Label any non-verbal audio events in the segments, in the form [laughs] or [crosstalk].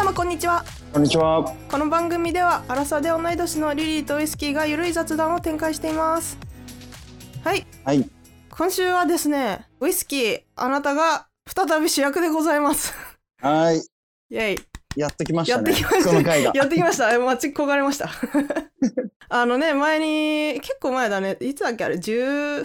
皆様こんにちは。こんにちは。この番組ではアラサーで同い年のリリーとウイスキーがゆるい雑談を展開しています。はい。はい。今週はですねウイスキーあなたが再び主役でございます。はい。イェイやってきましたね。やってきました。やってきました。待ち焦がれました。[laughs] あのね前に結構前だね。いつだっけあれ13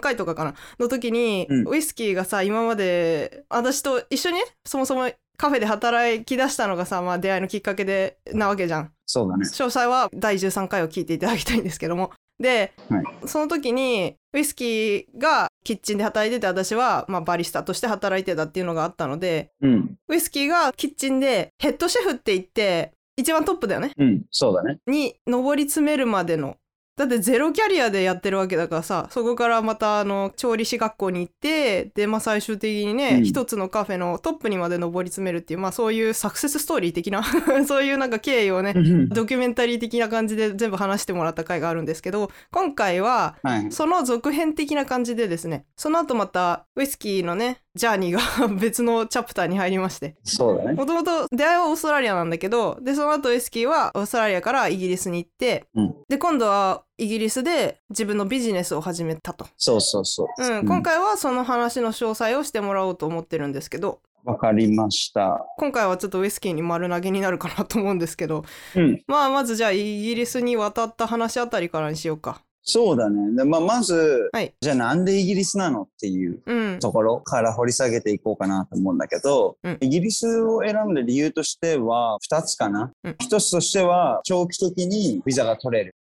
回とかかな。の時に、うん。ウイスキーがさ今まで私と一緒にねそもそもカフェで働き出したのがさ、まあ、出会いのきっかけでなわけじゃんそうだね。詳細は第13回を聞いていただきたいんですけどもで、はいその時にウイスキーがキッチンで働いてて私は、まあ、バリスタとして働いてたっていうのがあったのでうん。ウイスキーがキッチンでヘッドシェフって言って一番トップだよねうん。そうだね。に上り詰めるまでのだってゼロキャリアでやってるわけだからさそこからまたあの調理師学校に行ってで、まあ、最終的にね、うん一つのカフェのトップにまで上り詰めるっていう、まあ、そういうサクセスストーリー的な [laughs] そういうなんか経緯をねドキュメンタリー的な感じで全部話してもらった回があるんですけど今回ははい。その続編的な感じでですねその後またウイスキーのねジャーニーが別のチャプターに入りましてそうだね。もともと出会いはオーストラリアなんだけどでその後ウイスキーはオーストラリアからイギリスに行ってうん。で今度はイギリスで自分のビジネスを始めたと、そうそうそう。うん今回はその話の詳細をしてもらおうと思ってるんですけどわかりました。今回はちょっとウイスキーに丸投げになるかなと思うんですけどうん。まあまずじゃあイギリスに渡った話あたりからにしようかそうだね。でまあ、まず、はい。じゃあなんでイギリスなのっていううん。ところから掘り下げていこうかなと思うんだけど、うん。イギリスを選んだ理由としては2つかな。うん。1つとしては長期的にビザが取れる。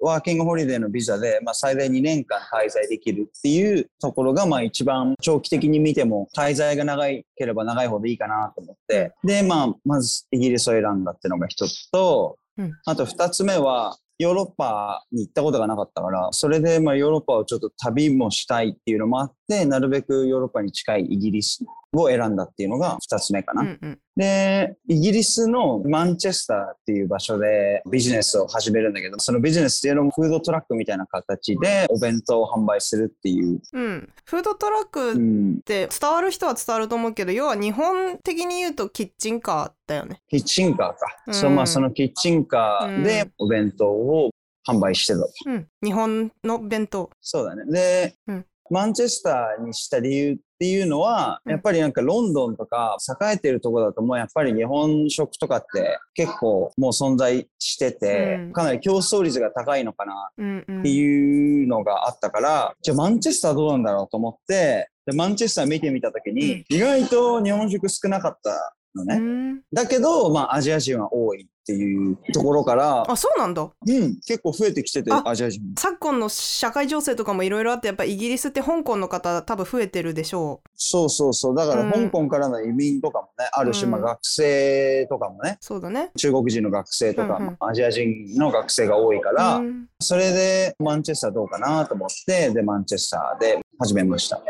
ワーキングホリデーのビザで、まあ、最大2年間滞在できるっていうところが、まあ一番長期的に見ても滞在が長ければ長いほどいいかなと思って、で、まあ、まずイギリスを選んだっていうのが一つと、うん。あと二つ目は、ヨーロッパに行ったことがなかったから、それでまあヨーロッパをちょっと旅もしたいっていうのもあって、なるべくヨーロッパに近いイギリスを選んだっていうのが二つ目かな。うんうんで、イギリスのマンチェスターっていう場所でビジネスを始めるんだけど、そのビジネスっていうのもフードトラックみたいな形でお弁当を販売するっていう。うんフードトラックっうん、て伝わる人は伝わると思うけど要は日本的に言うとキッチンカーだよねキッチンカーか。うんそうまあ、そのキッチンカーでお弁当を販売してたと。うん日本の弁当そうだね。で、うんマンチェスターにした理由っていうのは、うん。やっぱりなんかロンドンとか栄えてるとこだともうやっぱり日本食とかって結構もう存在してて、うん。かなり競争率が高いのかなっていうのがあったから、じゃあマンチェスターどうなんだろうと思って、でマンチェスター見てみたときに、意外と日本食少なかったのね。うんだけど、まあアジア人は多いっていうところから、あそうなんだ。うん、結構増えてきてて、あアジア人も。昨今の社会情勢とかもいろいろあってやっぱイギリスって香港の方多分増えてるでしょそうそうそう。だからうん。香港からの移民とかもね、あるし、うん。まあ学生とかもね、うそうだね。中国人の学生とか、うんうん。アジア人の学生が多いから、うん。それでマンチェスターどうかなと思って、で、マンチェスターで始めました。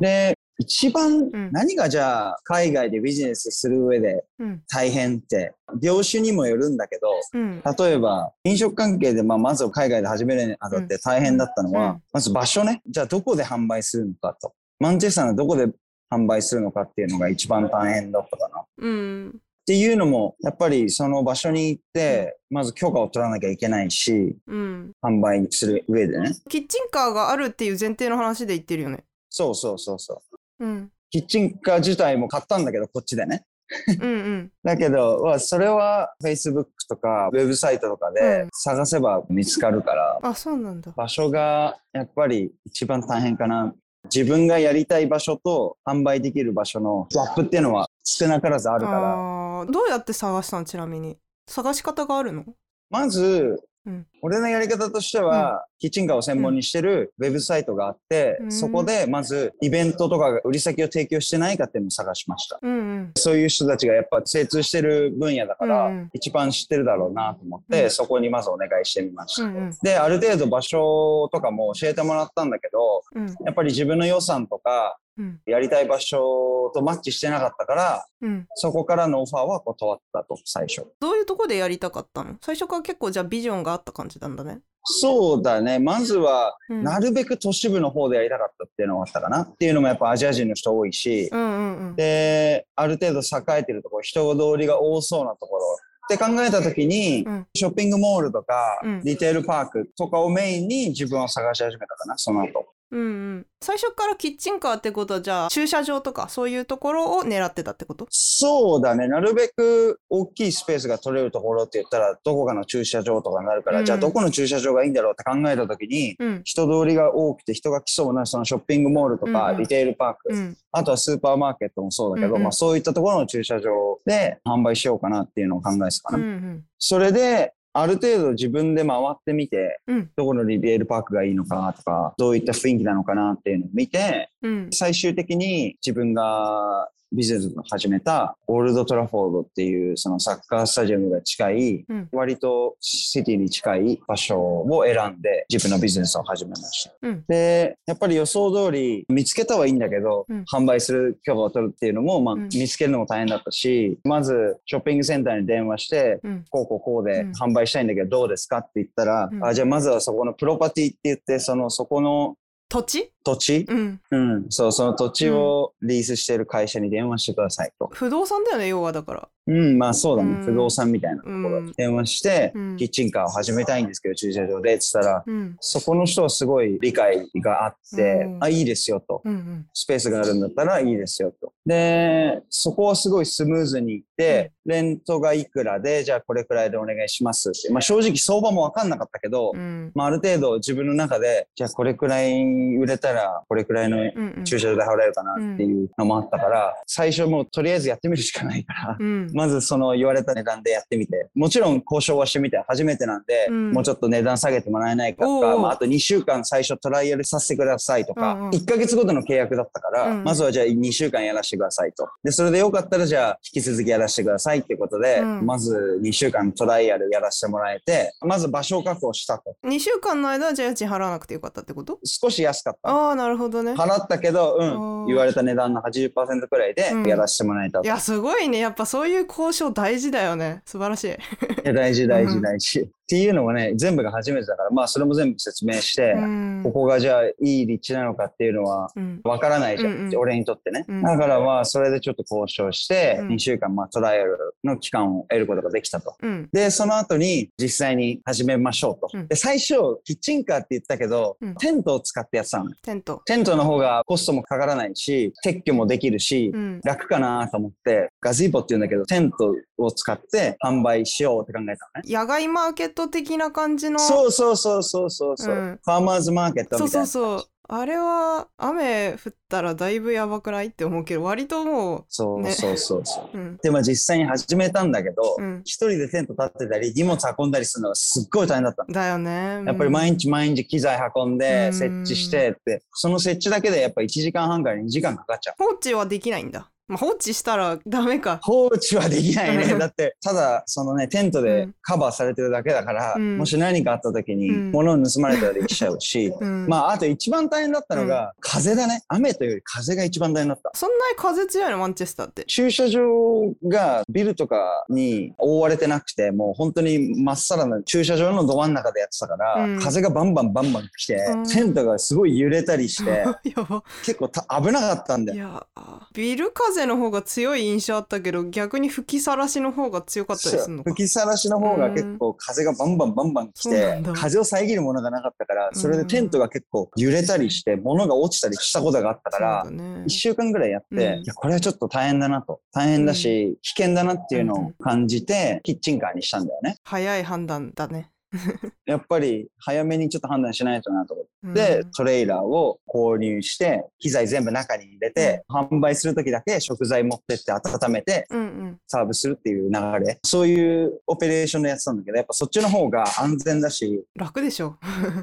で、一番うん何がじゃあ海外でビジネスする上でうん大変って、業種にもよるんだけど、うん例えば飲食関係でまあまず海外で始めるにあたって大変だったのは、うんまず場所ね。じゃあどこで販売するのかと。マンチェスターのどこで販売するのかっていうのが一番大変だったかな。っうんていうのも、やっぱりその場所に行って、まず許可を取らなきゃいけないし、うん販売する上でね。キッチンカーがあるっていう前提の話で言ってるよねそうそうそうそう。うん。キッチンカー自体も買ったんだけど、こっちでね。うんうん。[laughs] だけど、まあそれは Facebook とかウェブサイトとかうでん探せば見つかるから、あそうなんだ。場所がやっぱり一番大変かな。自分がやりたい場所と販売できる場所のギャップっていうのは少なからずあるから、どうやって探したのちなみに。探し方があるの？まず、うん俺のやり方としては、キッチンカーを専門にしてるウェブサイトがあって、うん。そこでまずイベントとかが売り先を提供してないかっていうのを探しました。そういう人たちがやっぱ精通してる分野だから、一番知ってるだろうなと思って、うん。そこにまずお願いしてみました。で、ある程度場所とかも教えてもらったんだけど、うん。やっぱり自分の予算とか、うん。やりたい場所とマッチしてなかったから、うん。そこからのオファーは断ったと、最初。どういうとこでやりたかったの？最初から結構じゃあビジョンがあった感じ？なんだね。そうだね。まずは、うん。なるべく都市部の方でやりたかったっていうのがあったかなっていうのもやっぱアジア人の人多いし、うんうんうん。で、ある程度栄えてるところ、人通りが多そうなところ。って考えたときに、うん。ショッピングモールとか、うん。リテールパークとかをメインに自分を探し始めたかな、その後。うんうん。最初からキッチンカーってことはじゃあ駐車場とかそういうところを狙ってたってこと？そうだね。なるべく大きいスペースが取れるところって言ったら、どこかの駐車場とかになるから、うんじゃあどこの駐車場がいいんだろうって考えたときに、うん。人通りが多くて人が来そうなそのショッピングモールとか、うんうん。リテールパーク、うん。あとはスーパーマーケットもそうだけど、うんうん。まあそういったところの駐車場で販売しようかなっていうのを考えてたかな。うんうん。それで、ある程度自分で回ってみて、うん。どこのリテールパークがいいのかとか、どういった雰囲気なのかなっていうのを見て、うん。最終的に自分がビジネスを始めたオールド・トラフォードっていうそのサッカースタジアムが近い、うん。割とシティに近い場所を選んで自分のビジネスを始めました。うん。で、やっぱり予想通り見つけたはいいんだけど、うん。販売する許可を取るっていうのも、まあ、うん。見つけるのも大変だったし、まずショッピングセンターに電話して、うん。こうこうこうでうん。販売したいんだけどどうですかって言ったら、うん。あじゃあまずはそこのプロパティって言って、そのそこの土地？土地、うん。うん、そう、その土地をリースしている会社に電話してくださいと。不動産だよね要はだから。うん、まあそうだね。うん。不動産みたいなところ。うん。に電話して、うん。キッチンカーを始めたいんですけど、駐車場で、って言ったら、うん。そこの人はすごい理解があって、うん。あ、いいですよと。うんうん。スペースがあるんだったらいいですよと。で、そこはすごいスムーズにいって、レントがいくらで、じゃあこれくらいでお願いしますって。まあ正直相場もわかんなかったけど、うん。まあある程度自分の中で、じゃあこれくらい売れたら、これくらいの駐車場で払えるかなっていうのもあったから、最初もうとりあえずやってみるしかないから、うん。まずその言われた値段でやってみて、もちろん交渉はしてみて、初めてなんで、うん。もうちょっと値段下げてもらえないかとか、まあ、あと2週間最初トライアルさせてくださいとか、うんうん。1ヶ月ごとの契約だったから、うんまずはじゃあ2週間やらせてくださいと。で、それでよかったらじゃあ引き続きやらせてくださいってことで、うん。まず2週間トライアルやらせてもらえて、まず場所を確保したと。2週間の間はじゃあ家賃払わなくてよかったってこと？少し安かった。ああなるほどね。払ったけど、うあん、ー言われた値段の80%くらいでうん。やらせてもらえたと。いやすごいね。やっぱそういう交渉大事だよね。素晴らしい。いや大事大うん。事大事。っていうのもね、全部が初めてだから、まあそれも全部説明して、うんここがじゃあいい立地なのかっていうのはうんわからないじゃん、うんうん俺にとってね。うんだからまあそれでちょっと交渉して、うん2週間まあトライアルの期間を得ることができたと。うんで、その後に実際に始めましょうと。うんで、最初、キッチンカーって言ったけど、うんテントを使ってやってたのね。テントテントの方がコストもかからないし、撤去もできるし、うん楽かなと思って、ガゼーボって言うんだけど、テントを使って販売しようって考えたのね。野外マーケット的な感じの。そうそうそうそうそうそう、うん。ファーマーズマーケットそうみたいな。そうそうあれは雨降ったらだいぶやばくないって思うけど割ともね。そうそうそうそう。う、うん、でも実際に始めたんだけど、うん。一人でテント立ってたり、荷物運んだりするのがすっごい大変だったの。だよね。やっぱり毎日毎日機材運んうで、ん。設置してって、その設置だけでやっぱ1時間半から2時間かかっちゃう。放置はできないんだ、まあ、放置したらダメか。放置はできないね。うんだって、ただ、そのね、テントでカバーされてるだけだから、うん。もし何かあった時にうん。物を盗まれたらできちゃうし、[laughs] うん。まあ、あと一番大変だったのが、風だね。雨というより風が一番大変だった。そんなに風強いの？マンチェスターって。駐車場がビルとかに覆われてなくて、もう本当にまっさらな駐車場のど真ん中でやってたから、うん。風がバンバンバンバン来て、うん。テントがすごい揺れたりして、[laughs] 結構た危なかったんだよ。いやビル風の方が強い印象あったけど逆に吹きさらしの方が強かったりするのか。吹きさらしの方が結構風がバンバンバンバン来て風を遮るものがなかったから、それでテントが結構揺れたりして、物が落ちたりしたことがあったからそう、だね。一週間ぐらいやって、うん。いや、これはちょっと大変だなと。大変だし、危険だなっていうのを感じて、キッチンカーにしたんだよね。早い判断だね [laughs] やっぱり早めにちょっと判断しないとなと思って、うん。トレーラーを購入して、機材全部中に入れて、販売するときだけ食材持ってって温めて、うんうん。サーブするっていう流れ。そういうオペレーションのやつなんだけど、やっぱそっちの方が安全だし、楽でしょ。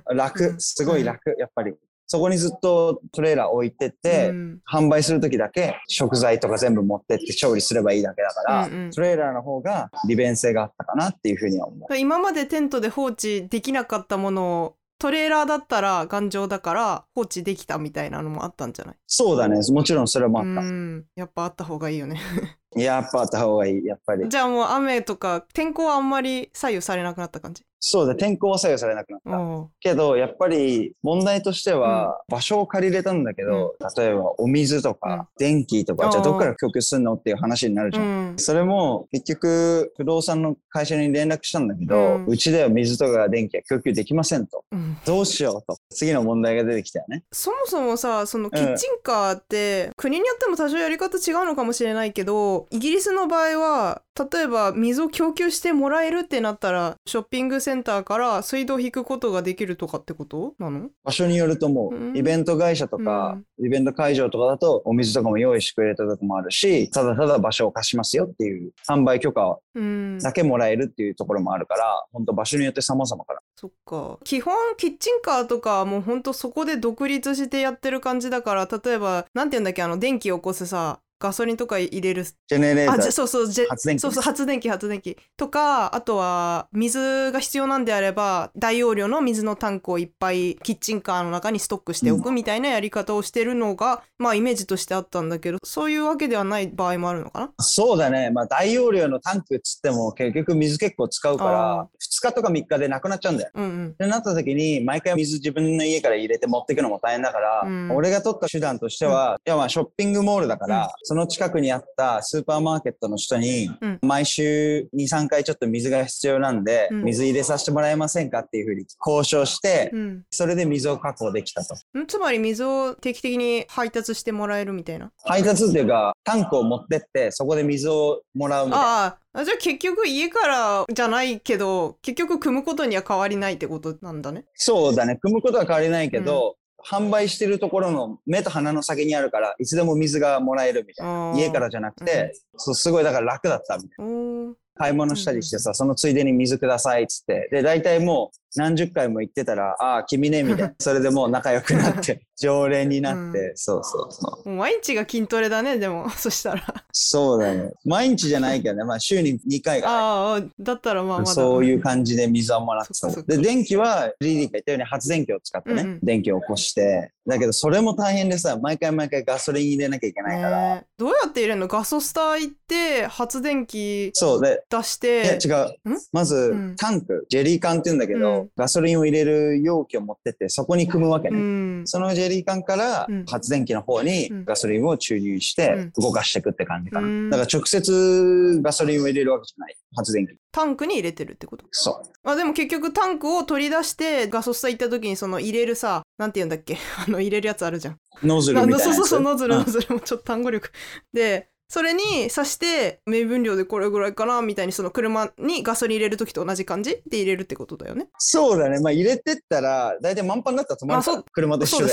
う [laughs] 楽、ん。すごい楽、やっぱり。そこにずっとトレーラー置いてって、うん販売するときだけ食材とか全部持ってって調理すればいいだけだから、うんうんトレーラーの方が利便性があったかなっていうふうには思う。今までテントで放置できなかったものをトレーラーだったら頑丈だから放置できたみたいなのもあったんじゃない？そうだね。もちろんそれもあうった。んやっぱあった方がいいよね [laughs] やっぱあった方がいい、やっぱり。じゃあもう雨とか天候はあんまり左右されなくなった感じ？そうだ、天候は左右されなくなった。おうけど、やっぱり問題としては、場所を借りれたんだけど、例えばお水とうんか電気とか、じゃあどっから供給するのっていう話になるじゃん。うんそれも結局不動産の会社に連絡したんだけど、ううんちでは水とか電気は供給できませんと。うんどうしようと。次の問題が出てきたよね。そもそもさそのキッチンカーって、国によっても多少やり方違うのかもしれないけどイギリスの場合は例えば水を供給してもらえるってなったらショッピングセンターから水道を引くことができるとかってこと？なの？場所によると思う。うん。イベント会社とか、イベント会場とかだとお水とかも用意してくれたとこもあるし、ただただ場所を貸しますよっていう販売許可うん。だけもらえるっていうところもあるから、本当場所によって様々から。そっか。基本キッチンカーとかはもうほんとそこで独立してやってる感じだから例えばなんて言うんだっけあの電気を起こすさガソリンとか入れる。ジェネレーター。そうそう発電機。そうそう発電機発電機。とかあとは水が必要なんであれば大容量の水のタンクをいっぱいキッチンカーの中にストックしておくみたいなやり方をしてるのが、まあイメージとしてあったんだけどそういうわけではない場合もあるのかな？そうだね。まあ大容量のタンクっつっても結局水結構使うかあら、2日とか3日でなくなっちゃうんだよ。うんうん。ってなった時に、毎回水自分の家から入れて持っていくのも大変だから、うん。俺が取った手段としては、いやまあショッピングモールだから、うんその近くにあったスーパーマーケットの人に、うん。毎週2、3回ちょっと水が必要なんで、うん。水入れさせてもらえませんかっていうふうに交渉して、うん。それで水を確保できたと。ん。つまり水を定期的に配達してもらえるみたいな？配達っていうか、タンクを持ってって、そこで水をもらうみたいな。ああじゃあ結局家からじゃないけど結局組むことには変わりないってことなんだね。そうだね。組むことは変わりないけど、販売してるところの目と鼻の先にあるから、いつでも水がもらえるみたいな。家からじゃなくて、そうすごいだから楽だったみたいな。買い物したりしてさ、そのついでに水くださいっつって。で、大体もう何十回も言ってたら、ああ、君ね、みたいな。[laughs] それでもう仲良くなって、[laughs] 常連になって、うそうそうそう。もう毎日が筋トレだねでも。[laughs] そしたら。そうだね。毎日じゃないけどね、まあ週に2回が、ああだったらまあまだ。そういう感じで水をもらってたで、電気は、リリーが言ったように発電機を使ってね、うんうん。電気を起こして、だけどそれも大変でさ、毎回毎回ガソリン入れなきゃいけないから、どうやって入れるの？ガソスター行って発電機そう。で、出しいやて違う。まず、うん。タンク、ジェリー缶って言うんだけど、うんガソリンを入れる容器を持ってって、そこに組むわけうね。んそのジェリー缶からうん発電機の方にうんガソリンを注入して動かしていくって感じかな。うんだから直接ガソリンを入れるわけじゃない。発電機。タンクに入れてるってこと？そう。あでも結局タンクを取り出してガソスタ行った時にその入れるさなんて言うんだっけ？[laughs] あの入れるやつあるじゃんノズルあみたいなやつ。そうそうそうノズルうんノズルもちょっと単語力でそれに刺して目分量でこれぐらいかなみたいにその車にガソリン入れる時と同じ感じで入れるってことだよね。そうだね。まあ入れてったら、大体満帆になったら止まるから車と一緒で。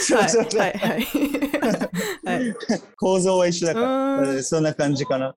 そうですね。はい。[laughs] はいはいはい。構造は一緒だから。ん。そんな感じかな。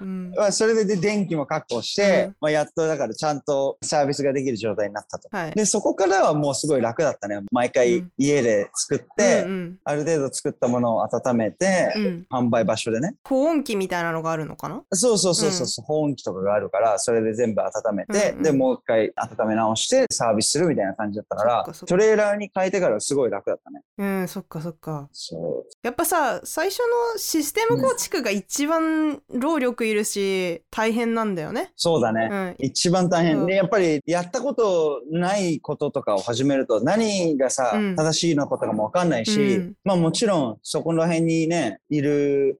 うん。まあ、それでで電気も確保して、うん。まあ、やっとだからちゃんとサービスができる状態になったと。はい。で、そこからはもうすごい楽だったね。毎う回ん。家で作って、うんある程度作ったものを温めて、うんうん販売場所でね。保温器みたいなのがあるのかな？そうそうそうそう、保温器とかがあるから、それで全部温めて、うんうん。で、もう一回温め直してサービスするみたいな感じだったからトレーラーに変えてからすごい楽だったね。うんそっかそっか。そう。やっぱさ最初のシステム構築が一番労力いるし大変なんだよね。そうだね。うん。一番大変、うん。でやっぱりやったことないこととかを始めると何がさ、うん。正しいのかとかも分かんないし、うん。まあもちろんそこら辺にねいる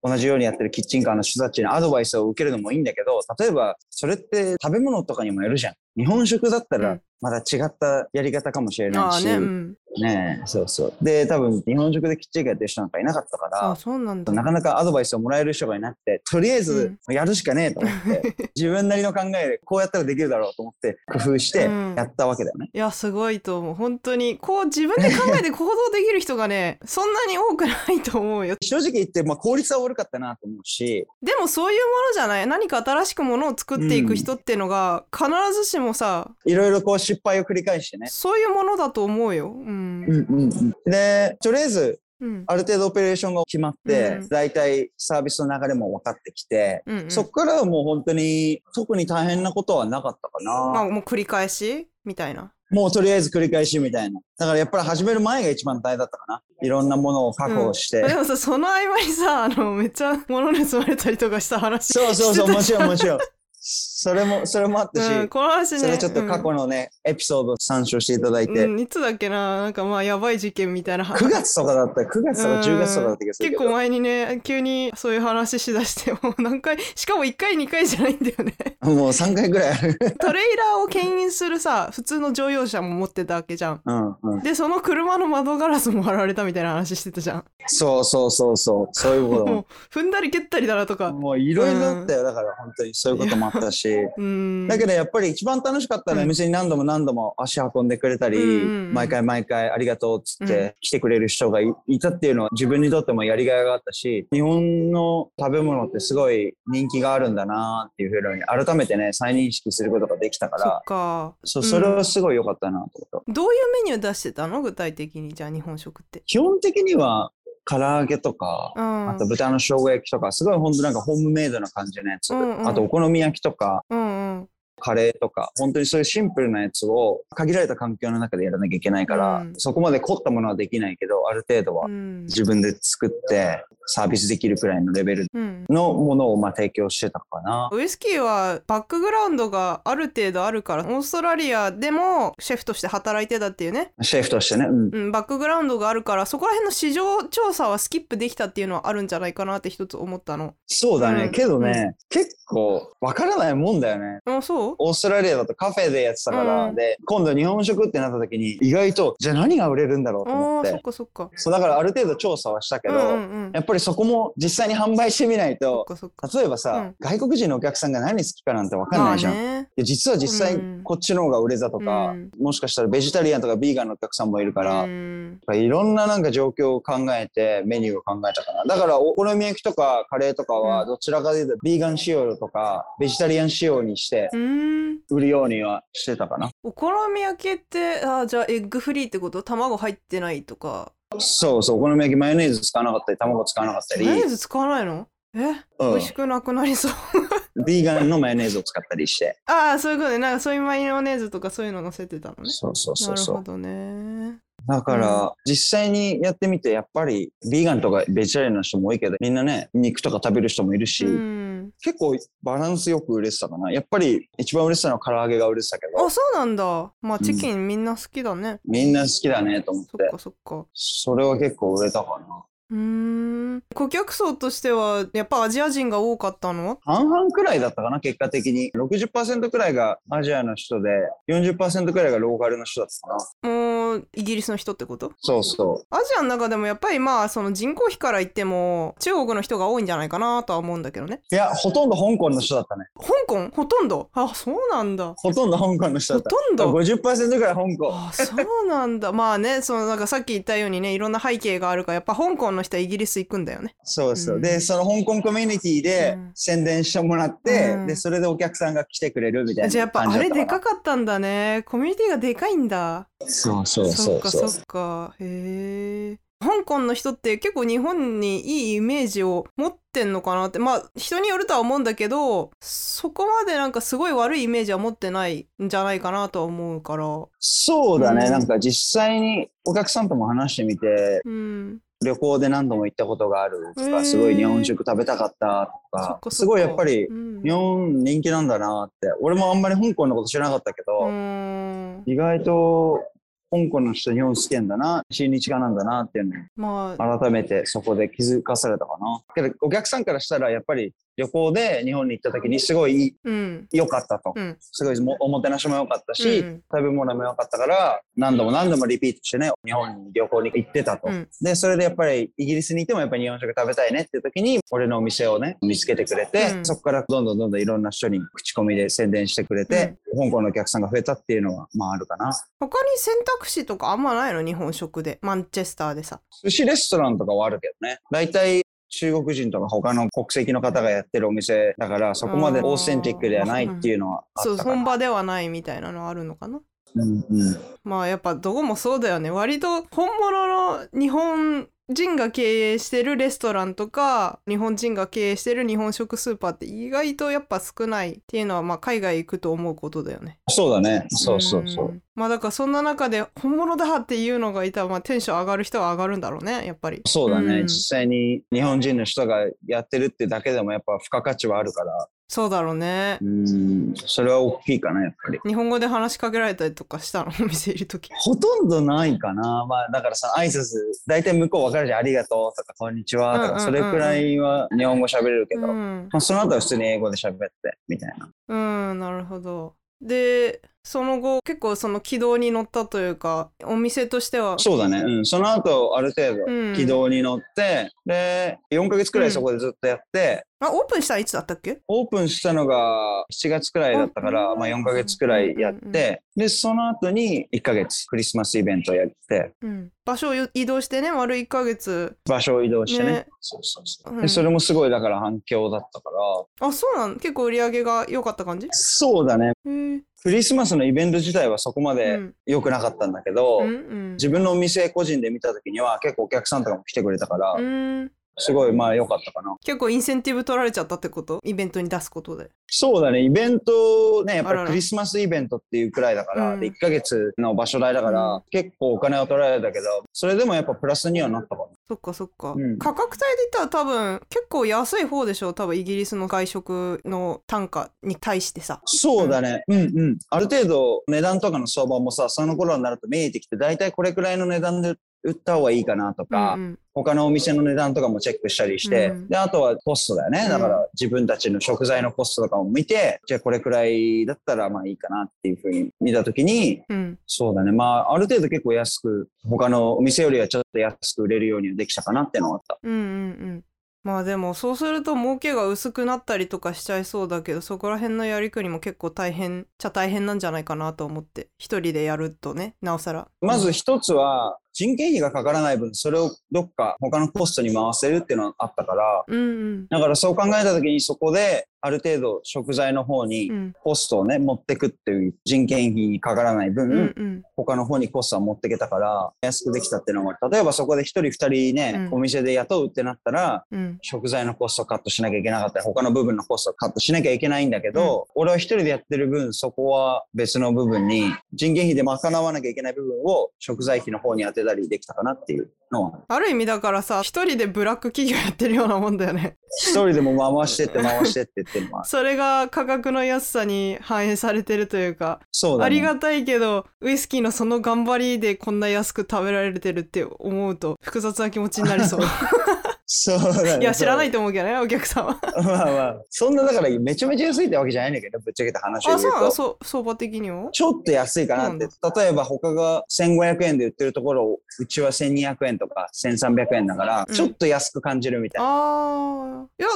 同じようにやってるキッチンカーの人たちにアドバイスを受けるのもいいんだけど例えばそれって食べ物とかにもよるじゃん。日本食だったらうん。まだ違ったやり方かもしれないし、ねうん。ねえそうそう。で多分日本食でキッチンカーやってる人なんかいなかったからあそうなんだ。なかなかアドバイスをもらえる人がいなくて、とりあえずやるしかねえと思って、[laughs] 自分なりの考えでこうやったらできるだろうと思って工夫してうん。やったわけだよね。いやすごいと思う。本当にこう自分で考えて行動できる人がね [laughs] そんなに多くないと思うよ。正直言って、まあ、効率は悪かったなと思うし、でもそういうものじゃない？何か新しくものを作っていく人っていうのが必ずしもさいろいろこう失敗を繰り返してね。そういうものだと思うようんうんうんうん、で、とりあえずうんある程度オペレーションが決まって、うんだいたいサービスの流れも分かってきて、うんうんそこからはもう本当に特に大変なことはなかったかな。まあもう繰り返しみたいなもうとりあえず繰り返しみたいな。だからやっぱり始める前が一番大変だったかな。いろんなものを確保して。でもさその合間にさあのめっちゃ物盗まれたりとかした話そうそうそう、もちろんもちろん。それも、それもあったし、うん、この話ねそれちょっと過去のね、エピソード参照していただいて、うん、いつだっけな？なんかまあやばい事件みたいな9月とかだった、9月とか10月とかだった気がするけど。結構前にね急にそういう話しだしてもう [laughs] 何回しかも1回2回じゃないんだよねもう3回ぐらいある。トレイラーを牽引するさ普通の乗用車も持ってたわけじゃんうんうん。でその車の窓ガラスも割られたみたいな話してたじゃんそうそうそうそう、そういうこと [laughs] もう踏んだり蹴ったりだなとかも。もういろいろあったよ。だから本当にそういうこともあったし。うん。だけどやっぱり一番楽しかったのはうん。店に何度も何度も足運んでくれたり、うん。うんうん毎回毎回ありがとうっつっうん。て来てくれる人がいいたっていうのは自分にとってもやりがいがあったし、日本の食べ物ってすごい人気があるんだなっていうふうに改めてね、再認識することができたかそっら、か。そそれはすごい良かったなと思った。どういうメニュー出してたの？具体的にじゃあ日本食って。基本的には唐揚げとか、うん。あと豚の生姜焼きとか、すごい本当なんかホームメイドな感じのやつ。うんうん。あとお好み焼きとか、うんうんカレーとか、本当にそういうシンプルなやつを限られた環境の中でやらなきゃいけないから、うんそこまで凝ったものはできないけど、ある程度はうん自分で作ってサービスできるくらいのレベルうんのものをまあ提供してたかな。ウイスキーはバックグラウンドがある程度あるからオーストラリアでもシェフとして働いてたっていうね、シェフとしてね。うん。うん、バックグラウンドがあるからそこら辺の市場調査はスキップできたっていうのはあるんじゃないかなって一つ思ったのそうだね。うんけどね、結構わからないもんだよね。あそう？オーストラリアだとカフェでやってたから、うん。で、今度日本食ってなった時に意外と、じゃあ何が売れるんだろうと思っ。あーそってかそっか。そう、だからある程度調査はしたけど、うんうんうん。やっぱりそこも実際に販売してみないと、例えばさ、うん。外国人のお客さんが何好きかなんてわかんないじゃん。まあね。で実は実際うんこっちの方が売れたとか、うん。もしかしたらベジタリアンとかビーガンのお客さんもいるから、うん。いろんななんか状況を考えてメニューを考えたかな。だからお好み焼きとかカレーとかうん。はどちらかというとビーガン仕様とかベジタリアン仕様にしてうん売るようにはしてたかな。お好み焼きってあじゃあエッグフリーってこと？卵入ってないとか。そうそう、お好み焼きマヨネーズ使わなかったり、卵使わなかったり、マヨネーズ使わないの？え、うん。美味しくなくなりそう。ビーガンのマヨネーズを使ったりして。ああそういうことね。なんかそういうマヨネーズとかそういうの乗せてたのね。そうそうそうそう。なるほどねだから、実際にやってみて、やっぱり、ビーガンとかベジタリアンの人も多いけど、みんなね、肉とか食べる人もいるし、うん。結構バランスよく売れてたかな。やっぱり、一番売れてたのは唐揚げが売れてたけど。あ、そうなんだ。まあチキンみんな好きだね、みんな好きだねと思っ、そってかそっか。それは結構売れたかな。うーん顧客層としてはやっぱアジア人が多かったの？半々くらいだったかな、結果的に。60%くらいがアジアの人で、40%くらいがローカルの人だったかな。もうイギリスの人ってこと？そうそう。アジアの中でもやっぱりまあその人口比から言っても中国の人が多いんじゃないかなとは思うんだけどねいや、ほとんど香港の人だったね。香港ほとんど？あそうなんだほとんど香港の人だった。ほとんど？50%ぐらい香港。あそうなんだまあねそのなんかさっき言ったようにねいろんな背景があるからやっぱ香港の人はイギリス行くんだよね。そうそう。うん。で、その香港コミュニティでうん。宣伝してもらって、うん。で、それでお客さんが来てくれるみたいなじゃあやっぱあれでかかかったんだね。コミュニティがでかいんだ。そうそうそっかそう。そう。そっか。へえ香港の人って結構日本にいいイメージを持ってんのかなって。まあ人によるとは思うんだけどそこまでなんかすごい悪いイメージは持ってないんじゃないかなとは思うから。そうだね、うん。なんか実際にお客さんとも話してみて、うん旅行で何度も行ったことがあるとか、すごい日本食食べたかったとかすごいやっぱりうん。日本人気なんだなって、俺もあんまり香港のこと知らなかったけうど、ん。意外と香港の人日本好きなんだな、親日家なんだなっていうのまあ。を改めてそこで気づかされたかな。けどお客さんからしたらやっぱり旅行で日本に行った時にすごいうん。良かったと。うん。すごいもおもてなしも良かったし、うん。食べ物も良かったから、何度も何度もリピートしてね、日本に旅行に行ってたと。うん。で、それでやっぱりイギリスにいてもやっぱり日本食食べたいねっていう時に、俺のお店をね、見つけてくれて、うん。そこからどんどんどんどんいろんな人に口コミで宣伝してくれて、香港のお客さんが増えたっていうのは、まああるかな。他に選択肢とかあんまないの？日本食で。マンチェスターでさ。寿司レストランとかはあるけどね。大体中国人とか他の国籍の方がやってるお店だから、そこまでオーセンティックではないっていうのはあそうったかな。本場ではないみたいなのあるのかな？うんうん。まあやっぱどこもそうだよね割と本物の日本人が経営してるレストランとか日本人が経営してる日本食スーパーって意外とやっぱ少ないっていうのはまあ海外行くと思うことだよね。そうだね。そうそうそう。んまあだからそんな中で本物だっていうのがいたらまあテンション上がる人は上がるんだろうねやっぱり。そうだね、うん実際に日本人の人がやってるってだけでもやっぱ付加価値はあるから、そうだろうねう。ん、それは大きいかな、やっぱり。日本語で話しかけられたりとかしたの？お店いるとき。ほとんどないかな。まあ、だからさ、挨拶、大体向こう分かるじゃん。ありがとうとか、こんにちはとか、うんうんうんうんそれくらいは日本語喋れるけど、まうん。あ、その後は普通に英語で喋って、みたいな。うん、なるほど。で、その後、結構その軌道に乗ったというか、お店としては？そうだね。うん。その後、ある程度、うん軌道に乗って、で、4ヶ月くらいそこでずっとやって、あ、オープンしたらいつだったっけ？オープンしたのが7月くらいだったから、あまあ4ヶ月くらいやっうんうんうんて、で、その後に1ヶ月クリスマスイベントをやって、うん。場所を移動してね、丸1ヶ月。場所を移動してね。ねそうそうそう。うんで、それもすごいだから反響だったから、あ、そうなの結構売り上げが良かった感じ？そうだね。クリスマスのイベント自体はそこまうでん。良くなかったんだけど、うんうん。自分のお店個人で見た時には結構お客さんとかも来てくれたから、うん。すごいまあ良かったかな。結構インセンティブ取られちゃったってこと？イベントに出すことで。そうだね、イベントね、やっぱりクリスマスイベントっていうくらいだから、うんで1ヶ月の場所代だから、うん結構お金は取られたけど、それでもやっぱプラスにはなったかな。そっかそっか、うん価格帯で言ったら多分結構安い方でしょ多分イギリスの外食の単価に対してさ。そうだね、うんうん。ある程度値段とかの相場もさ、その頃になると見えてきて、大体これくらいの値段で売った方がいいかなとか、うんうん他のお店の値段とかもチェックしたりして、うんで、あとはコストだよね。だから自分たちの食材のコストとかも見て、じゃあこれくらいだったらまあいいかなっていうふうに見たときに、うんそうだね。まあ、ある程度結構安く、他のお店よりはちょっと安く売れるようにはできたかなってのはあった。うんうんうんまあでもそうすると儲けが薄くなったりとかしちゃいそうだけどそこら辺のやりくりも結構大変っちゃ大変なんじゃないかなと思って一人でやるとねなおさら。まず一つは、人件費がかからない分、それをどっか他のコストに回せるっていうのはあったから、うんうん。だからそう考えた時にそこである程度食材の方にうん。コストをね、持ってくっていう人件費にかからない分、うんうん。他の方にコストは持ってけたから、安くできたっていうのが、例えばそこで一人二人ね、うん。お店で雇うってなったら、うん。食材のコストカットしなきゃいけなかったり、他の部分のコストカットしなきゃいけないんだけど、俺は一人でやってる分、そこは別の部分に、人件費で賄わなきゃいけない部分を食材費の方に当てたりできたかなっていうのは、ある意味だからさ一人でブラック企業やってるようなもんだよね。一人でも回してって回してってっていうのは、[laughs] それが価格の安さに反映されてるというかそうだね。ありがたいけどウイスキーのその頑張りでこんな安く食べられてるって思うと複雑な気持ちになりそう [laughs] そう。いや知らないと。と思うけどねお客さんはまあまあ、そんなだからめちゃめちゃ安いってわけじゃないんだけど、ぶっちゃけた話をあそうなの言うと。そう相場的にはちょっと安いかなって。例えば他が1500円で売ってるところを、うちは1200円とか1300円だから、うんちょっと安く感じるみたいな。あーいや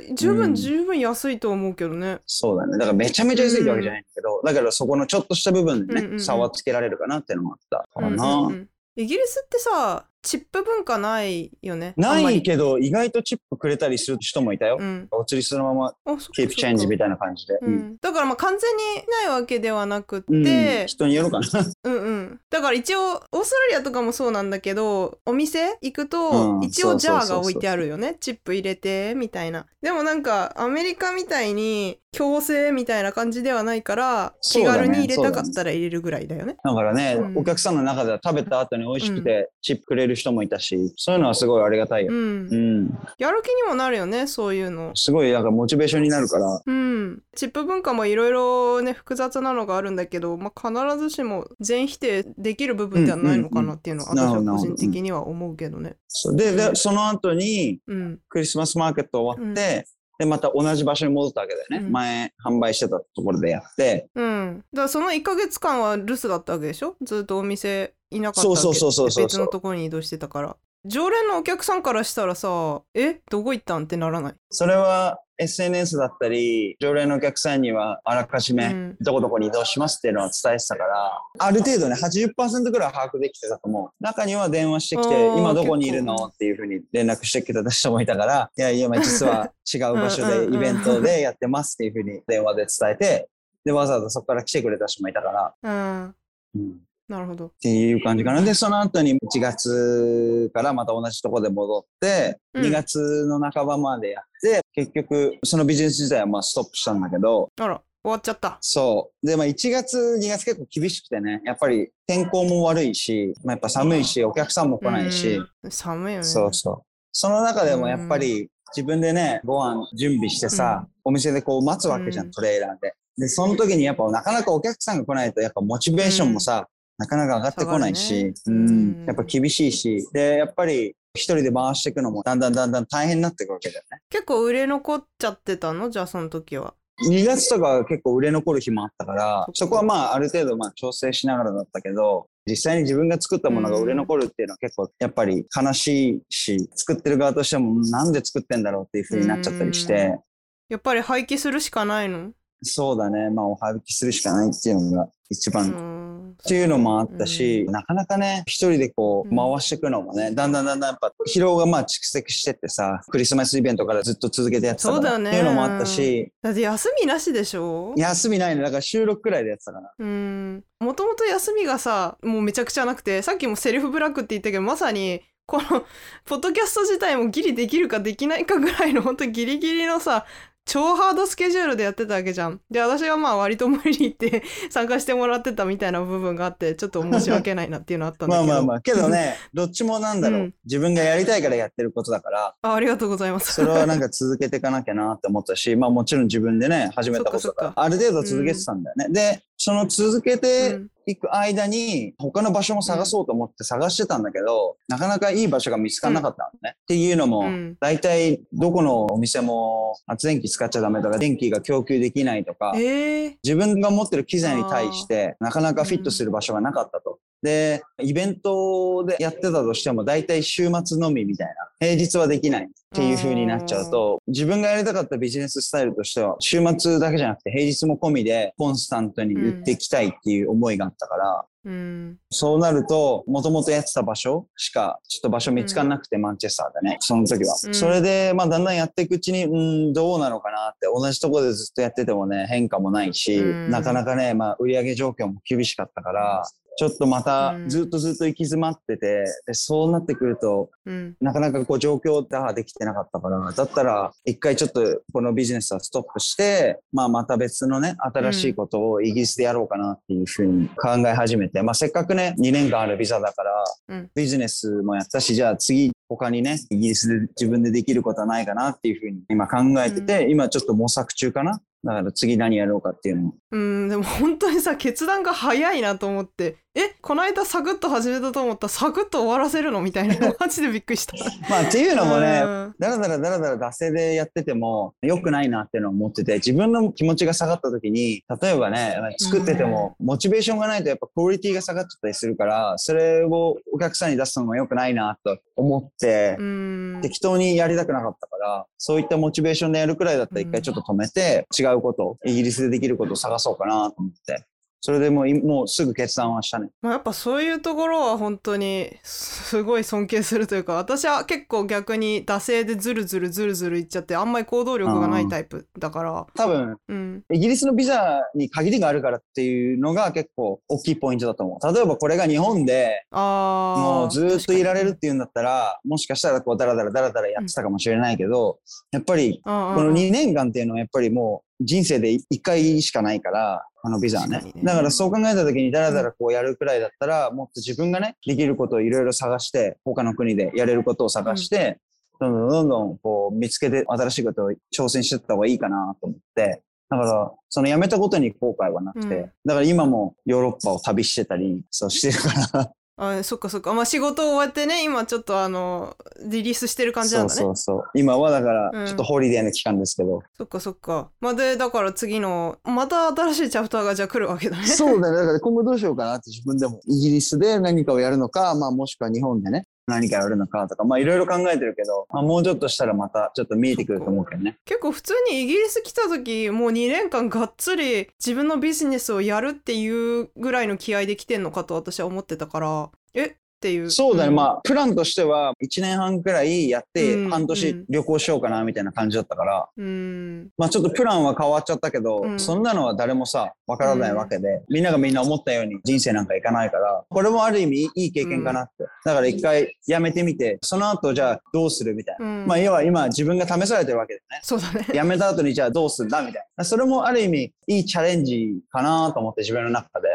でも十分、うん十分安いと思うけどねそうだね。だからめちゃめちゃ安いってわけじゃないんだけど、だからそこのちょっとした部分でね、うんうんうん差はつけられるかなっていうのもあったからな。うんうんうんイギリスってさチップ文化ないよねないけど、意外とチップくれたりする人もいたよ。うんお釣りそのままキープチェンジみたいな感じで。ううんん、だからまあ完全にないわけではなくって、うん人によるかな。うんうん。だから一応、オーストラリアとかもそうなんだけど、お店行くと、うん一応ジャーが置いてあるよね。チップ入れて、みたいな。でもなんか、アメリカみたいに強制みたいな感じではないから、気軽に入れたかったら入れるぐらいだよね。だからね、うんお客さんの中では食べた後に美味しくてチップくれる人もいたし、そういうのはすごいありがたいよ。うんう。ん。やる気にもなるよね、そういうの。すごい、なんかモチベーションになるから。うん。チップ文化もいろいろね、複雑なのがあるんだけど、まあ、必ずしも全否定できる部分ではないのかなっていうのは、うんうんうん私は個人的には思うけどね。で、で、その後にうん。クリスマスマーケット終わって、で、また同じ場所に戻ったわけだよね。うん前販売してたところでやって。うん。だからその1ヶ月間は留守だったわけでしょ？ずっとお店いなかったわけ。そうそうそうそうそう。別のところに移動してたから。常連のお客さんからしたらさ、えどこ行ったんってならない？それは SNS だったり、常連のお客さんにはあらかじめうん。どこどこに移動しますっていうのは伝えてたから、ある程度ね、80%ぐらい把握できてたと思う。中には電話してきて、今どこにいるの？っていうふうに連絡してきた人もいたから、いやいや、まあ実は違う場所で [laughs] イベントでやってますっていうふうに電話で伝えて、で、わざわざそこから来てくれた人もいたから、うん。うんなるほど。っていう感じかな。で、その後に1月からまた同じとこで戻って、うん2月の半ばまでやって、結局、そのビジネス自体はまあストップしたんだけど、あら、終わっちゃった。そう。で、まあ1月、2月結構厳しくてね、やっぱり天候も悪いし、まあやっぱ寒いし、お客さんも来ないし、うん。寒いよね。そうそう。その中でもやっぱり、自分でね、ご飯準備してさ、お店でこう待つわけじゃん、うんトレーラーで。で、その時にやっぱなかなかお客さんが来ないと、やっぱモチベーションもさ、なかなか上がってこないし、ね。うん。うん。やっぱ厳しいし、で、やっぱり一人で回していくのもだんだんだんだん大変になっていくわけだよね。結構売れ残っちゃってたの？じゃあその時は。2月とかは結構売れ残る日もあったから、そこはまあある程度まあ調整しながらだったけど、実際に自分が作ったものが売れ残るっていうのは結構やっぱり悲しいし、作ってる側としてもなんで作ってんだろうっていう風になっちゃったりして、やっぱり廃棄するしかないの？そうだね、まあおはびきするしかないっていうのが一う番ん。っていうのもあったし、なかなかね、一人でこううん。回していくのもね、だんだんだんだんやっぱ疲労がまあ蓄積してってさ、クリスマスイベントからずっと続けてやってたっていうのもあったし、だって休みなしでしょ？休みないの、だから収録くらいでやってたから。うん。もともと休みがさ、もうめちゃくちゃなくて、さっきもセルフブラックって言ったけど、まさに、この、ポッドキャスト自体もギリできるかできないかぐらいの、本当にギリギリのさ、超ハードスケジュールでやってたわけじゃん。で、私はまあ割と無理に行って [laughs] 参加してもらってたみたいな部分があって、ちょっと申し訳ないなっていうのあったんだけど。[laughs] まあまあまあ、けどね、どっちもなんだろう、うん自分がやりたいからやってることだから、あ。ありがとうございます。それはなんか続けていかなきゃなって思ったし、まあもちろん自分でね、始めたことだからある程度続けてたんだよね。で、その続けてうん。いく間に、他の場所も探そうと思って探してたんだけど、なかなかいい場所が見つからなかったのね。っていうのも、うん。大体どこのお店も発電機使っちゃダメとか、電気が供給できないとか、ええ自分が持ってる機材に対してなかなかフィットする場所がなかったと。で、イベントでやってたとしても大体週末のみみたいな。平日はできないっていう風になっちゃうと、自分がやりたかったビジネススタイルとしては、週末だけじゃなくて平日も込みでコンスタントに売っていきたいっていう思いがあったから、うん。そうなると、もともとやってた場所しか、ちょっと場所見つからなくて、マンチェスターでね、その時は。うんそれで、まあ、だんだんやっていくうちに、うん、どうなのかなって、同じところでずっとやっててもね、変化もないし、うんなかなかね、まあ、売上状況も厳しかったから、ちょっとまたう、んずっとずっと行き詰まってて、でそうなってくると、うん。なかなかこう状況打破できてなかったから、だったら一回ちょっとこのビジネスはストップして、まあまた別のね、新しいことをイギリスでやろうかなっていうふうに考え始めて、まあせっかくね、2年間あるビザだから、うんビジネスもやったし、じゃあ次他にね、イギリスで自分でできることはないかなっていうふうに今考えてて、今ちょっと模索中かな。だから次何やろうかっていうのを。うん、でも本当にさ、決断が早いなと思って、え、この間サクッと始めたと思ったらサクッと終わらせるのみたいな。[laughs] マジでびっくりした。まあっていうのもね、うんだらだらだらだら惰性でやってても良くないなっていうのを思ってて、自分の気持ちが下がった時に、例えばね、作っててもモチベーションがないとやっぱクオリティが下がっちゃったりするから、それをお客さんに出すのも良くないなと思って、うん。適当にやりたくなかったから、そういったモチベーションでやるくらいだったら一回ちょっと止めて、違うこと、イギリスでできることを探そうかなと思って。それでもういもうすぐ決断はしたね。まあ、やっぱそういうところは本当にすごい尊敬するというか私は結構逆に惰性でズルズルズルズルいっちゃってあんまり行動力がないタイプだから多分、うんイギリスのビザに限りがあるからっていうのが結構大きいポイントだと思う。例えばこれが日本でもうずーっといられるっ確ていうんだったら、もしかしたらこうダラダラダラダラやってたかもしれないけど、やっぱりこの2年間っていうのはやっぱりもう人生で1回しかないから、このビザはね。だからそう考えた時にダラダラこうやるくらいだったら、もっと自分がね、できることをいろいろ探して、他の国でやれることを探して、どんどんどんどんこう見つけて新しいことを挑戦していった方がいいかなと思って、だから、その辞めたことに後悔はなくて、うん。だから今もヨーロッパを旅してたり、そうしてるから、あそっかそっかまあ仕事終わってね今ちょっとあのリリースしてる感じなそうんだねそうそう。今はだから、うんちょっとホリデーの期間ですけど。そっかそっかまあでだから次のまた新しいチャプターがじゃあ来るわけだねそうだね。だから今後どうしようかなって自分でも。イギリスで何かをやるのか、まあもしくは日本でね、何かやるのかとか、まあいろいろ考えてるけど、まあもうちょっとしたらまたちょっと見えてくると思うけどね。結構普通にイギリス来た時もう2年間がっつり自分のビジネスをやるっていうぐらいの気合で来てんのかと私は思ってたからえっていうそうだね。んまあプランとしては1年半くらいやってうん半年うん旅行しようかなみたいな感じだったから、うんまあちょっとプランは変わっちゃったけど、うんそんなのは誰もさ、わからないわけで、みんながみんな思ったように人生なんかいかないから、これもある意味いい経験かなって。だから一回やめてみて、その後じゃあどうするみたいな。うんまあ要は今自分が試されてるわけだよね。そうだね辞めた後にじゃあどうするんだみたいな。それもある意味いいチャレンジかなと思って自分の中で。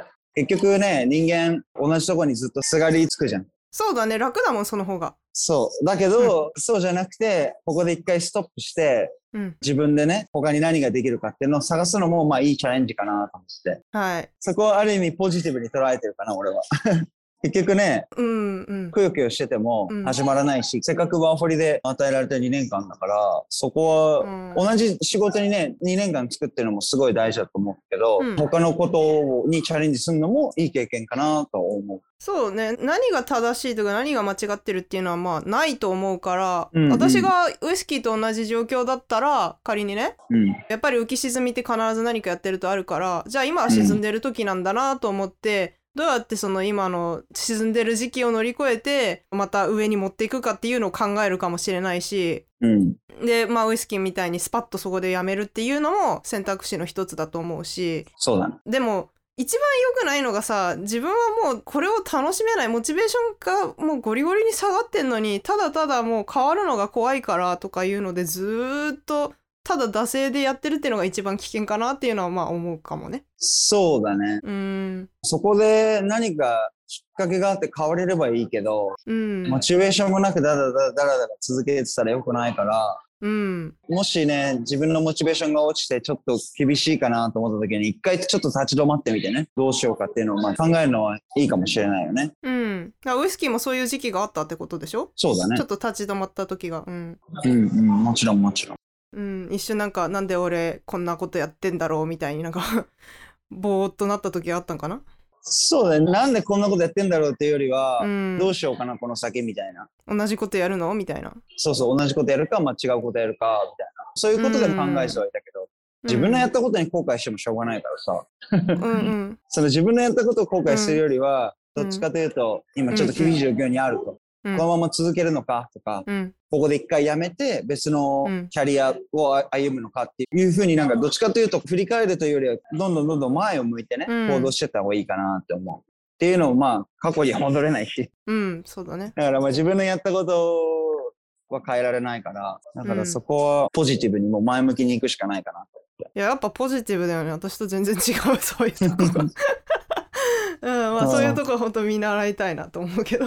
結局ね、人間同じとこにずっとすがりつくじゃん。そうだね楽だもんその方がそう。だけど、そうじゃなくて、ここで一回ストップして、うん。自分でね、他に何ができるかっていうのを探すのも、まあいいチャレンジかなと思って。はい。そこはある意味ポジティブに捉えてるかな、俺は。結局ね、うんうん。くよくよしててもうん始まらないし、せっかくワーホリで与えられた2年間だから、そこうんは同じ仕事にね、2年間作ってるのもすごい大事だと思うけど、うん他のことにチャレンジするのもいい経験かなと思う。そうね何が正しいとか何が間違ってるっていうのはまあないと思うから、うんうん私がウイスキーと同じ状況だったら仮にねうん。やっぱり浮き沈みって必ず何かやってるとあるからじゃあ今は沈んでる時なんだなと思って、どうやってその今の沈んでる時期を乗り越えてまた上に持っていくかっていうのを考えるかもしれないしうん。でまあウイスキーみたいにスパッとそこでやめるっていうのも選択肢の一つだと思うしそうだね。でも一番良くないのがさ自分はもうこれを楽しめないモチベーションがもうゴリゴリに下がってんのにただただもう変わるのが怖いからとかいうのでずーっとただ惰性でやってるっていうのが一番危険かなっていうのはまあ思うかもね。そうだね。うーんそこで何かきっかけがあって変われればいいけど、うんモチベーションもなくダラダラダラダラ続けてたら良くないから、うんもしね、自分のモチベーションが落ちてちょっと厳しいかなと思った時に、一回ちょっと立ち止まってみてね、どうしようかっていうのをまあ考えるのはいいかもしれないよね。うんだウイスキーもそういう時期があったってことでしょ？そうだねちょっ。と立ち止まった時がうん、うんうん、もちろんもちろん。うん、一瞬なんかなんで俺こんなことやってんだろうみたいになんか [laughs] ぼーっとなった時があったんかな？そうだね。なんでこんなことやってんだろうっていうよりは、うんどうしようかな、この先みたいな。同じことやるの？みたいな。そうそう、同じことやるか、まあ違うことやるか、みたいな。そういうことでも考えてはいたけど、自分のやったことに後悔してもしょうがないからさ、うんうん [laughs] その自分のやったことを後悔するよりは、うんどっちかというと、今ちょっと厳しい状況にあると。うんこのまま続けるのかとか、うんここで一回やめて別のうんキャリアを歩むのかっていうふうになんかどっちかというと振り返るというよりはどんどんどんどん前を向いてね、うん行動してった方がいいかなって思う。っていうのをまあ過去には戻れないし、うんそうだね。だからまあ自分のやったことは変えられないから、だからそこはポジティブにもう前向きに行くしかないかなと。いややっぱポジティブだよね私と全然違うそういうとこが。[laughs] うんまあそういうとこは本当見習いたいなと思うけど。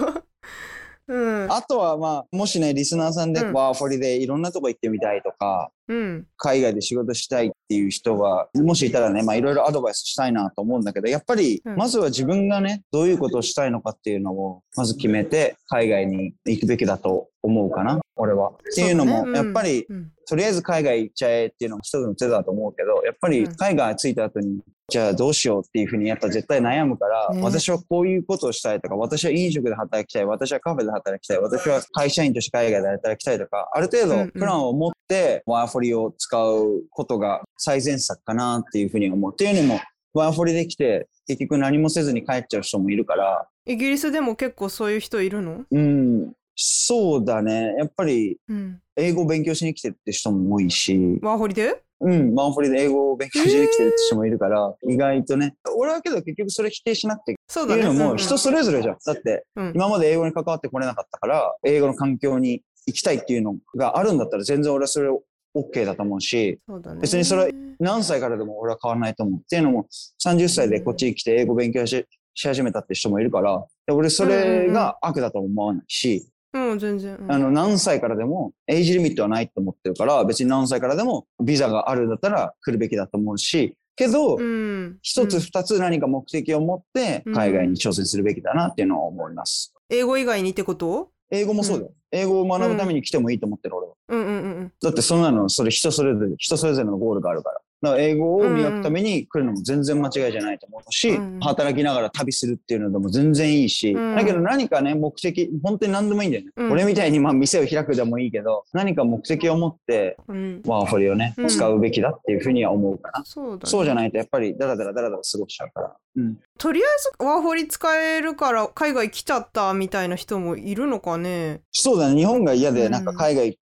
うん。あとはまあ、もしね、リスナーさんでうん。ワーホリでいろんなとこ行ってみたいとか、うん。海外で仕事したいっていう人は、もしいたらね、まあいろいろアドバイスしたいなと思うんだけど、やっぱり、うん。まずは自分がね、どういうことをしたいのかっていうのを、まず決めて、海外に行くべきだと思うかな、俺は。っていうのも、やっぱり、うん。とりあえず海外行っちゃえっていうのが一つの手だと思うけど、やっぱりうん。海外着いた後に、じゃあどうしようっていうふうにやっぱ絶対悩むから、ね。私はこういうことをしたいとか、私は飲食で働きたい、私はカフェで働きたい、私は会社員として海外で働きたいとか、ある程度プランを持ってワーホリを使うことが最善策かなっていうふうに思う。っていうのも、ワーホリできて結局何もせずに帰っちゃう人もいるから、イギリスでも結構そういう人いるの？うん、そうだね。やっぱりうん。英語を勉強しに来てるって人も多いし、ワーホリで？うん、マンホリで英語を勉強しに来てるって人もいるから、意外とね。俺はけど結局それ否定しなくてそうだね。っていうのも人それぞれじゃん。だってうん今まで英語に関わってこれなかったから、英語の環境に行きたいっていうのがあるんだったら全然俺はそれ OK だと思うし、そうだね別にそれ何歳からでも俺は変わらないと思う。っていうのも30歳でこっちに来て英語勉強しし始めたって人もいるから、で俺それが悪だと思わないし、うん全然。うんあの、何歳からでも、エイジリミットはないと思ってるから、別に何歳からでもビザがあるんだったら来るべきだと思うし、けど、うん一つうん二つ何か目的を持ってうん海外に挑戦するべきだなっていうのは思います。英語以外にってこと？英語もそうだよ。英語を学ぶために来てもいいと思ってる俺は。うんうんうんだってそんなの、それ人それぞれ、人それぞれのゴールがあるから。だから英語を磨くために来るのも全然間違いじゃないと思うし、うん働きながら旅するっていうのでも全然いいし、うんだけど何かね、目的、本当に何でもいいんだよね。うん俺みたいにまあ店を開くでもいいけど、何か目的を持ってうん。ワーホリをねう、ん使うべきだっていうふうには思うかな。そうだね。そうじゃないとやっぱりダラダラダラダラ過ごしちゃうから。うん。とりあえずワーホリ使えるから海外来ちゃったみたいな人もいるのかねそうだね。日本が嫌でうんなんか海外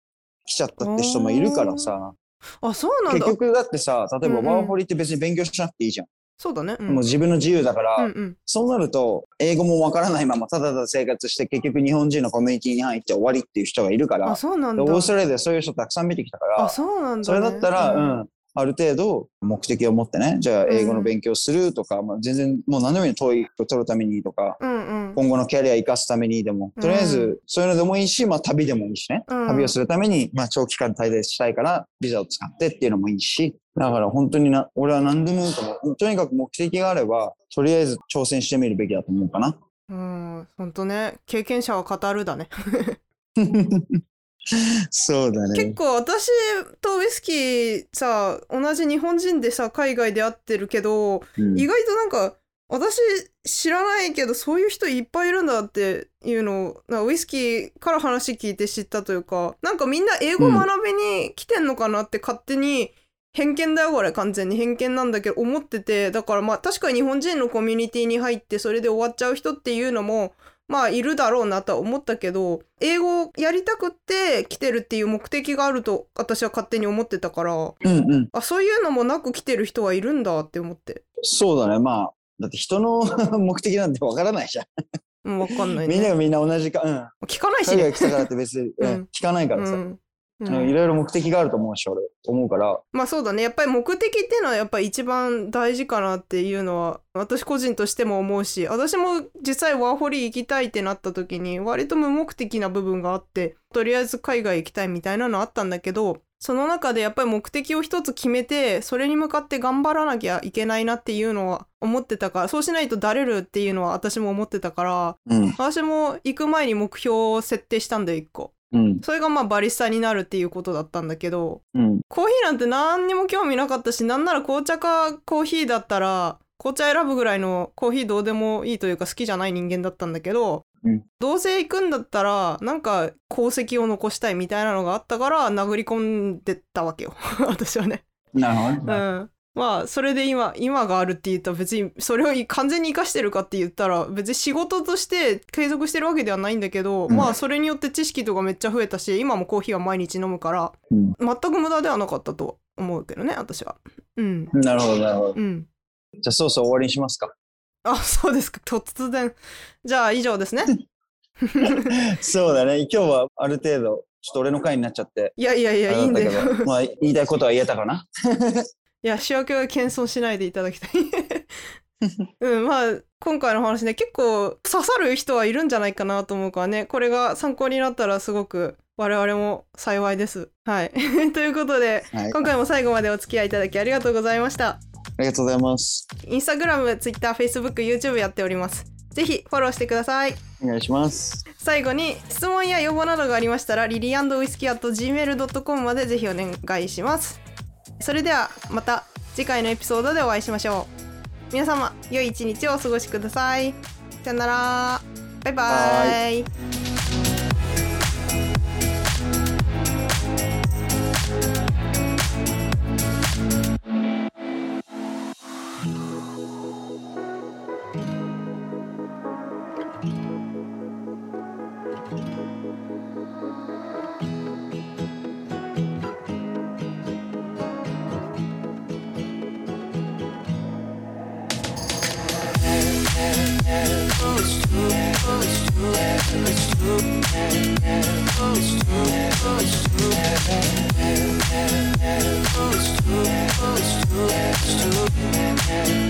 来ちゃったって人もいるからさ。あそうなんだ。結局だってさ、例えばうんうん。ワーホリって別に勉強しなくていいじゃん。そうだね。うん。もう自分の自由だから、うんうん。そうなると、英語もわからないままただただ生活して結局日本人のコミュニティに入って終わりっていう人がいるから、あそうなんだでオーストラリアでそういう人たくさん見てきたから、あそうなんだ、ね、それだったら、うん、ある程度目的を持ってね、じゃあ英語の勉強するとか、まあ、全然もう何でもいい、遠いを取るためにとか、うんうん。今後のキャリア生かすためにでも、とりあえずそういうのでもいいし、まあ旅でもいいしね、うん。旅をするために、まあ長期間滞在したいからビザを使ってっていうのもいいし、だから本当にな、俺は何でもいいと思う。とにかく目的があれば、とりあえず挑戦してみるべきだと思うかな。うんほんとね。経験者は語るだね [laughs] [laughs] そうだ結構私とウイスキーさ同じ日本人でさ海外で会ってるけどうん。意外となんか私知らないけどそういう人いっぱいいるんだっていうのをなんかウイスキーから話聞いて知ったというかなんかみんな英語学びに来てんのかなって勝手に偏見だよこれ。完全に偏見なんだけど思ってて。だからまあ確かに日本人のコミュニティに入ってそれで終わっちゃう人っていうのもまあいるだろうなとは思ったけど英語をやりたくって来てるっていう目的があると私は勝手に思ってたからうんうん。あそういうのもなく来てる人はいるんだって思って。そうだね。まあ、だって人の目的なんてわからないじゃん。うん、わかんないね。みんながみんな同じか、うん。聞かないしね。海外来たからって別に、うんうん聞かないからさ。うんいろいろ目的があると思うし、俺、思うから。まあそうだね。やっぱり目的っていうのはやっぱり一番大事かなっていうのは私個人としても思うし、私も実際ワーホリ行きたいってなった時に割と無目的な部分があって、とりあえず海外行きたいみたいなのあったんだけど、その中でやっぱり目的を一つ決めて、それに向かって頑張らなきゃいけないなっていうのは思ってたから、そうしないとだれるっていうのは私も思ってたから、うん。私も行く前に目標を設定したんだよ、一個。うん。それがまあバリスタになるっていうことだったんだけど、うん。コーヒーなんて何にも興味なかったし、なんなら紅茶かコーヒーだったら、紅茶選ぶぐらいのコーヒーどうでもいいというか好きじゃない人間だったんだけど、うんどうせ行くんだったら、なんか功績を残したいみたいなのがあったから、殴り込んでったわけよ。[laughs] 私はね。なるほどね。うん。まあ、それで今、今があるって言ったら別に、それを完全に活かしてるかって言ったら、別に仕事として継続してるわけではないんだけど、うんまあ、それによって知識とかめっちゃ増えたし、今もコーヒーは毎日飲むから、うん全く無駄ではなかったと思うけどね、私は。うん。なるほど、なるほど。うん。じゃあ、そうそう終わりにしますか？あ、そうですか。突然。じゃあ、以上ですね。[laughs] そうだね。今日はある程度、ちょっと俺の回になっちゃって。いやいやいや、いいんだよ。まあ、言いたいことは言えたかな？いや、主役は謙遜しないでいただきたい。[laughs] うん、まあ、今回の話ね、結構刺さる人はいるんじゃないかなと思うからね、これが参考になったらすごく我々も幸いです。はい。[laughs] ということで、はい。今回も最後までお付き合いいただきありがとうございました。ありがとうございます。インスタグラム、ツイッター、フェイスブック、YouTube やっております。ぜひフォローしてください。お願いします。最後に質問や要望などがありましたらリリーウイスキー at gmail.com までぜひお願いしますそれではまた次回のエピソードでお会いしましょう。皆様良い一日をお過ごしください。さよなら。バイバイ「It's true. It's.